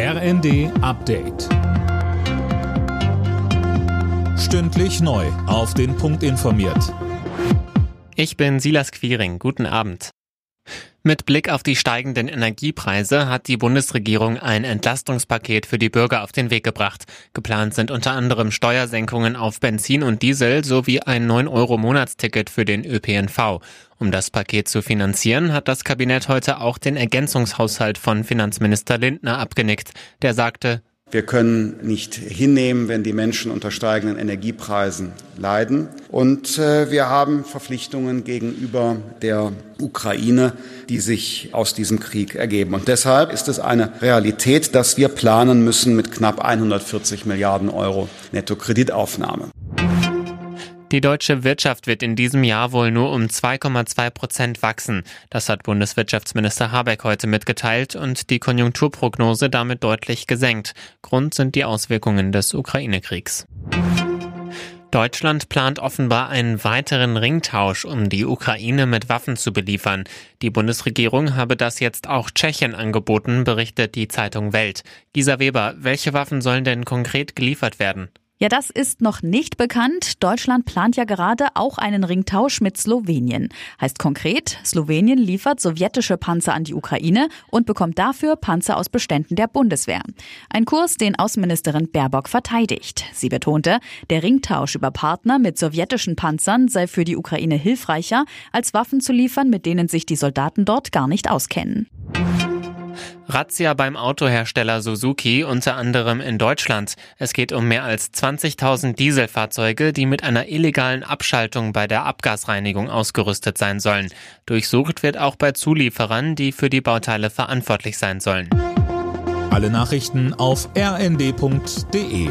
RND Update. Stündlich neu. Auf den Punkt informiert. Ich bin Silas Quiring. Guten Abend. Mit Blick auf die steigenden Energiepreise hat die Bundesregierung ein Entlastungspaket für die Bürger auf den Weg gebracht. Geplant sind unter anderem Steuersenkungen auf Benzin und Diesel sowie ein 9-Euro-Monatsticket für den ÖPNV. Um das Paket zu finanzieren, hat das Kabinett heute auch den Ergänzungshaushalt von Finanzminister Lindner abgenickt. Der sagte, wir können nicht hinnehmen, wenn die Menschen unter steigenden Energiepreisen leiden. Und äh, wir haben Verpflichtungen gegenüber der Ukraine, die sich aus diesem Krieg ergeben. Und deshalb ist es eine Realität, dass wir planen müssen mit knapp 140 Milliarden Euro Nettokreditaufnahme. Die deutsche Wirtschaft wird in diesem Jahr wohl nur um 2,2 Prozent wachsen. Das hat Bundeswirtschaftsminister Habeck heute mitgeteilt und die Konjunkturprognose damit deutlich gesenkt. Grund sind die Auswirkungen des Ukraine-Kriegs. Deutschland plant offenbar einen weiteren Ringtausch, um die Ukraine mit Waffen zu beliefern. Die Bundesregierung habe das jetzt auch Tschechien angeboten, berichtet die Zeitung Welt. Gisa Weber, welche Waffen sollen denn konkret geliefert werden? Ja, das ist noch nicht bekannt. Deutschland plant ja gerade auch einen Ringtausch mit Slowenien. Heißt konkret, Slowenien liefert sowjetische Panzer an die Ukraine und bekommt dafür Panzer aus Beständen der Bundeswehr. Ein Kurs, den Außenministerin Baerbock verteidigt. Sie betonte, der Ringtausch über Partner mit sowjetischen Panzern sei für die Ukraine hilfreicher, als Waffen zu liefern, mit denen sich die Soldaten dort gar nicht auskennen. Razzia beim Autohersteller Suzuki, unter anderem in Deutschland. Es geht um mehr als 20.000 Dieselfahrzeuge, die mit einer illegalen Abschaltung bei der Abgasreinigung ausgerüstet sein sollen. Durchsucht wird auch bei Zulieferern, die für die Bauteile verantwortlich sein sollen. Alle Nachrichten auf rnd.de